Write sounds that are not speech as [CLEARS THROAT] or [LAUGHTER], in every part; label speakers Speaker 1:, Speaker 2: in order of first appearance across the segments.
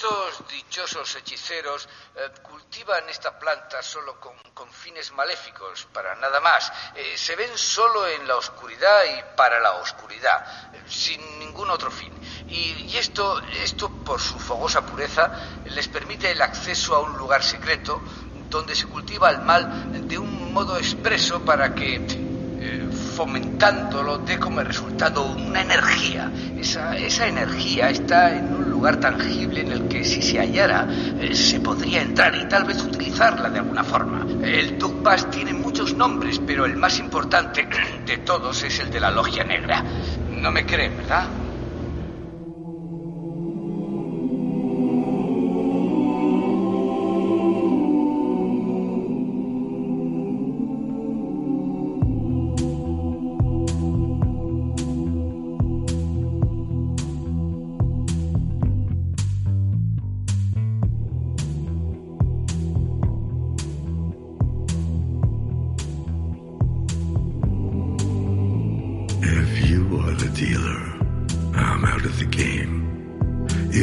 Speaker 1: Eh, estos dichosos hechiceros eh, cultivan esta planta solo con, con, fines maléficos, para nada más. Eh, se ven solo en la oscuridad y para la oscuridad, eh, sin ningún otro fin. Y, y, esto, esto, por su fogosa pureza, les permite el acceso a un lugar secreto donde se cultiva el mal de un modo expreso para que fomentándolo dé como resultado una energía. Esa, esa energía está en un lugar tangible en el que si se hallara eh, se podría entrar y tal vez utilizarla de alguna forma. El Dugbas tiene muchos nombres, pero el más importante [CLEARS THROAT] de todos es el de la Logia Negra. No me creen, ¿verdad?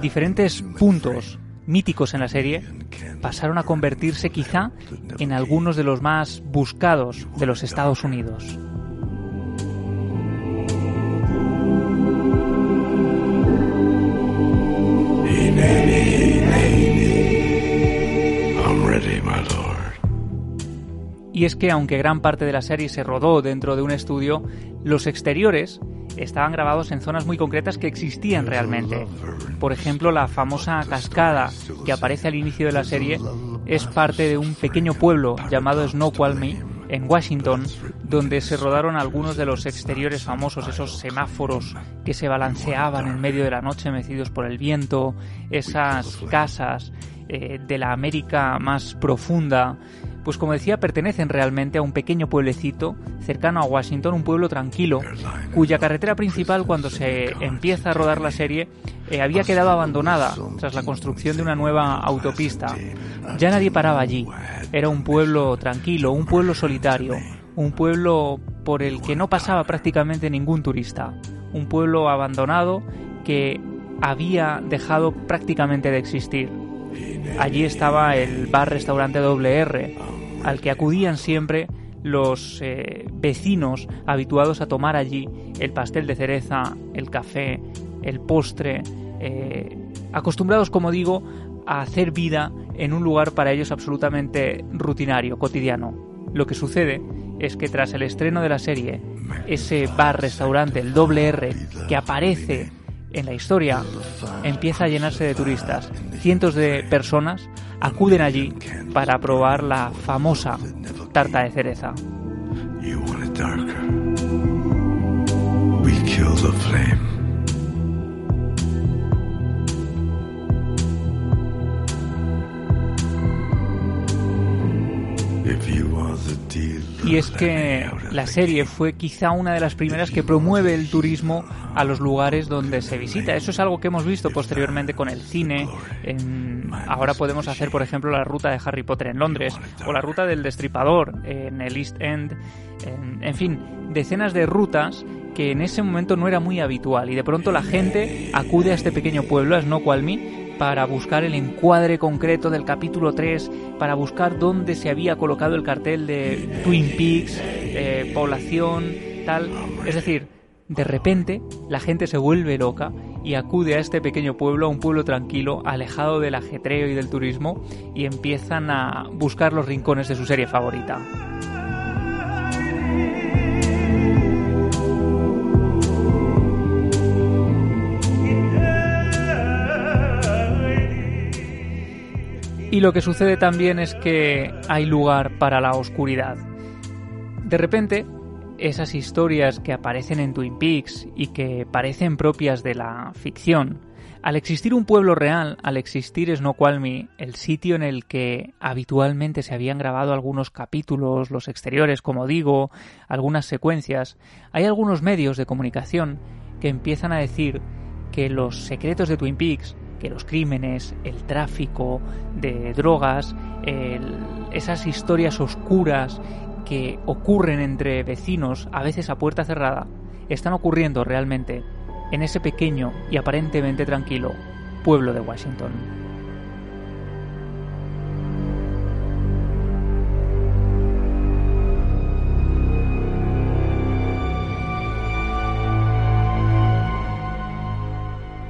Speaker 2: diferentes puntos míticos en la serie pasaron a convertirse quizá en algunos de los más buscados de los Estados Unidos. Y es que aunque gran parte de la serie se rodó dentro de un estudio, los exteriores estaban grabados en zonas muy concretas que existían realmente. Por ejemplo, la famosa cascada que aparece al inicio de la serie es parte de un pequeño pueblo llamado Snoqualmie en Washington, donde se rodaron algunos de los exteriores famosos, esos semáforos que se balanceaban en medio de la noche mecidos por el viento, esas casas eh, de la América más profunda, pues como decía, pertenecen realmente a un pequeño pueblecito cercano a Washington, un pueblo tranquilo, cuya carretera principal cuando se empieza a rodar la serie eh, había quedado abandonada tras la construcción de una nueva autopista. Ya nadie paraba allí. Era un pueblo tranquilo, un pueblo solitario, un pueblo por el que no pasaba prácticamente ningún turista, un pueblo abandonado que había dejado prácticamente de existir. Allí estaba el bar-restaurante WR, al que acudían siempre los eh, vecinos habituados a tomar allí el pastel de cereza, el café, el postre, eh, acostumbrados, como digo, a hacer vida en un lugar para ellos absolutamente rutinario, cotidiano. Lo que sucede es que tras el estreno de la serie, ese bar-restaurante, el doble R, que aparece en la historia, empieza a llenarse de turistas. Cientos de personas acuden allí para probar la famosa tarta de cereza. Y es que la serie fue quizá una de las primeras que promueve el turismo a los lugares donde se visita. Eso es algo que hemos visto posteriormente con el cine. ahora podemos hacer, por ejemplo, la ruta de Harry Potter en Londres o la ruta del Destripador en el East End. En, fin, decenas de rutas que en ese momento no era muy habitual y de pronto la gente acude a este pequeño pueblo, a Snoqualmie, para buscar el encuadre concreto del capítulo 3, para buscar dónde se había colocado el cartel de Twin Peaks, eh, población, tal. Es decir, de repente la gente se vuelve loca y acude a este pequeño pueblo, a un pueblo tranquilo, alejado del ajetreo y del turismo, y empiezan a buscar los rincones de su serie favorita. Y lo que sucede también es que hay lugar para la oscuridad. De repente, esas historias que aparecen en Twin Peaks y que parecen propias de la ficción, al existir un pueblo real, al existir Snoqualmie, el sitio en el que habitualmente se habían grabado algunos capítulos, los exteriores, como digo, algunas secuencias, hay algunos medios de comunicación que empiezan a decir que los secretos de Twin Peaks que los crímenes, el tráfico de drogas, esas historias oscuras que ocurren entre vecinos, a veces a puerta cerrada, están ocurriendo realmente en ese pequeño y aparentemente tranquilo pueblo de Washington.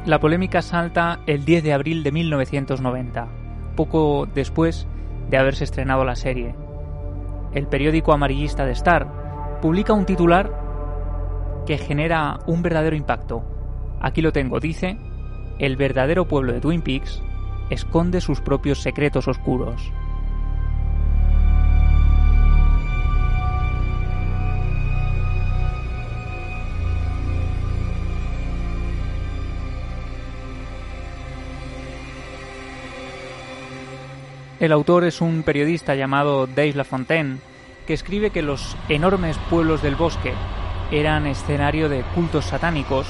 Speaker 2: La polémica salta el 10 de abril de 1990, poco después de haberse estrenado la serie. El periódico amarillista de Star publica un titular que genera un verdadero impacto. Aquí lo tengo, dice, el verdadero pueblo de Twin Peaks esconde sus propios secretos oscuros. El autor es un periodista llamado Dave LaFontaine, que escribe que los enormes pueblos del bosque eran escenario de cultos satánicos,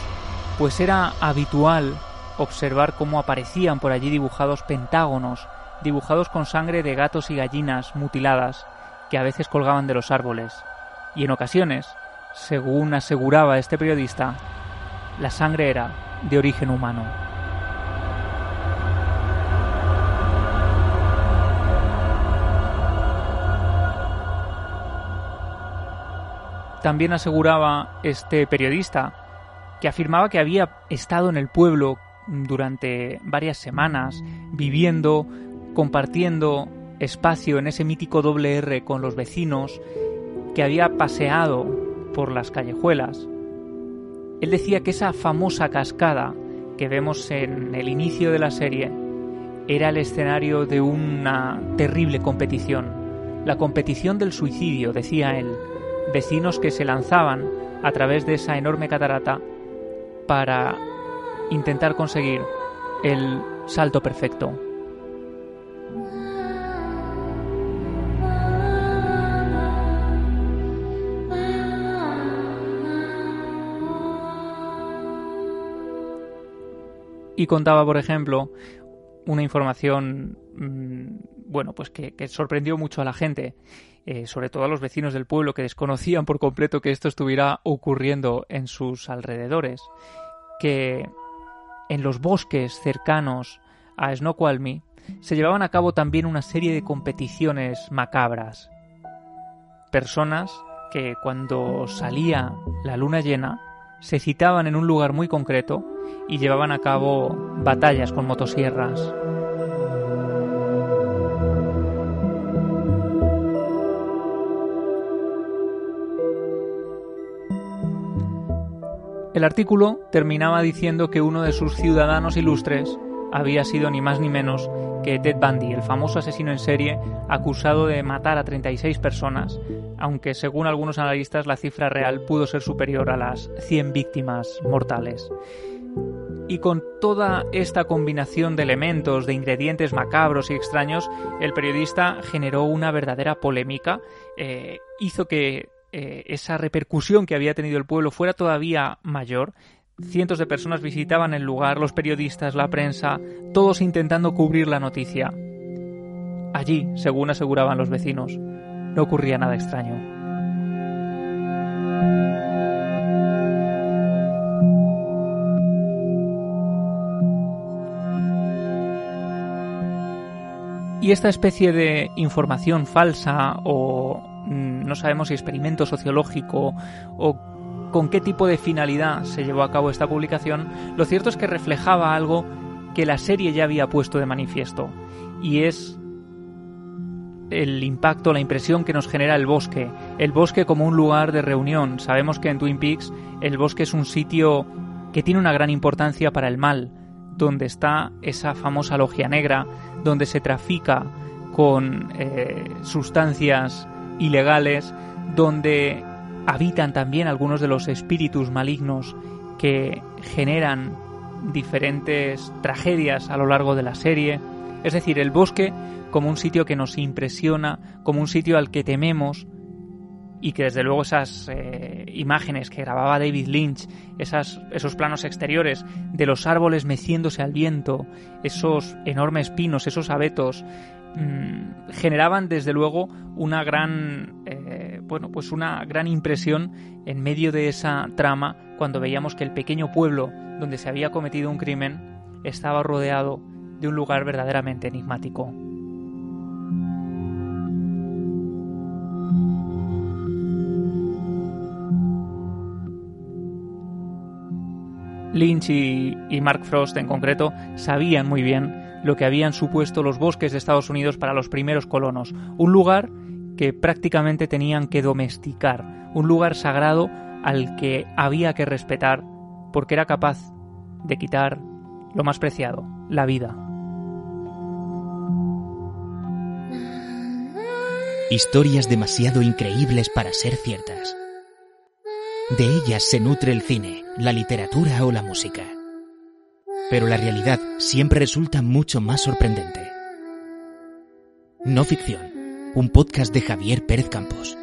Speaker 2: pues era habitual observar cómo aparecían por allí dibujados pentágonos, dibujados con sangre de gatos y gallinas mutiladas, que a veces colgaban de los árboles, y en ocasiones, según aseguraba este periodista, la sangre era de origen humano. También aseguraba este periodista que afirmaba que había estado en el pueblo durante varias semanas, viviendo, compartiendo espacio en ese mítico doble R con los vecinos, que había paseado por las callejuelas. Él decía que esa famosa cascada que vemos en el inicio de la serie era el escenario de una terrible competición, la competición del suicidio, decía él, vecinos que se lanzaban a través de esa enorme catarata para intentar conseguir el salto perfecto. Y contaba, por ejemplo, una información, mm, bueno, pues que, sorprendió mucho a la gente eh, sobre todo a los vecinos del pueblo que desconocían por completo que esto estuviera ocurriendo en sus alrededores, que en los bosques cercanos a Snoqualmie se llevaban a cabo también una serie de competiciones macabras. Personas que cuando salía la luna llena se citaban en un lugar muy concreto y llevaban a cabo batallas con motosierras. El artículo terminaba diciendo que uno de sus ciudadanos ilustres había sido ni más ni menos que Ted Bundy, el famoso asesino en serie acusado de matar a 36 personas, aunque según algunos analistas la cifra real pudo ser superior a las 100 víctimas mortales. Y con toda esta combinación de elementos, de ingredientes macabros y extraños, el periodista generó una verdadera polémica, eh, hizo que eh, esa repercusión que había tenido el pueblo fuera todavía mayor. Cientos de personas visitaban el lugar, los periodistas, la prensa, todos intentando cubrir la noticia. Allí, según aseguraban los vecinos, no ocurría nada extraño. Y esta especie de información falsa o no sabemos si experimento sociológico o con qué tipo de finalidad se llevó a cabo esta publicación, lo cierto es que reflejaba algo que la serie ya había puesto de manifiesto, y es el impacto, la impresión que nos genera el bosque, el bosque como un lugar de reunión. Sabemos que en Twin Peaks el bosque es un sitio que tiene una gran importancia para el mal, donde está esa famosa logia negra, donde se trafica con eh, sustancias ilegales, donde habitan también algunos de los espíritus malignos que generan diferentes tragedias a lo largo de la serie. Es decir, el bosque como un sitio que nos impresiona, como un sitio al que tememos y que desde luego esas eh, imágenes que grababa David Lynch, esos planos exteriores de los árboles meciéndose al viento, esos enormes pinos, esos abetos, mm, generaban desde luego una gran, eh, bueno, pues una gran impresión en medio de esa trama cuando veíamos que el pequeño pueblo donde se había cometido un crimen estaba rodeado de un lugar verdaderamente enigmático. Lynch y, Mark Frost en concreto sabían muy bien lo que habían supuesto los bosques de Estados Unidos para los primeros colonos, un lugar que prácticamente tenían que domesticar, un lugar sagrado al que había que respetar porque era capaz de quitar lo más preciado, la vida.
Speaker 3: Historias demasiado increíbles para ser ciertas. De ellas se nutre el cine, la literatura o la música. Pero la realidad siempre resulta mucho más sorprendente. No ficción, un podcast de Javier Pérez Campos.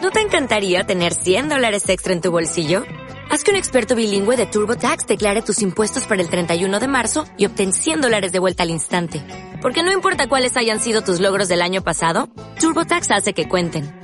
Speaker 4: ¿No te encantaría tener 100 dólares extra en tu bolsillo? Haz que un experto bilingüe de TurboTax declare tus impuestos para el 31 de marzo y obtén 100 dólares de vuelta al instante. Porque no importa cuáles hayan sido tus logros del año pasado, TurboTax hace que cuenten.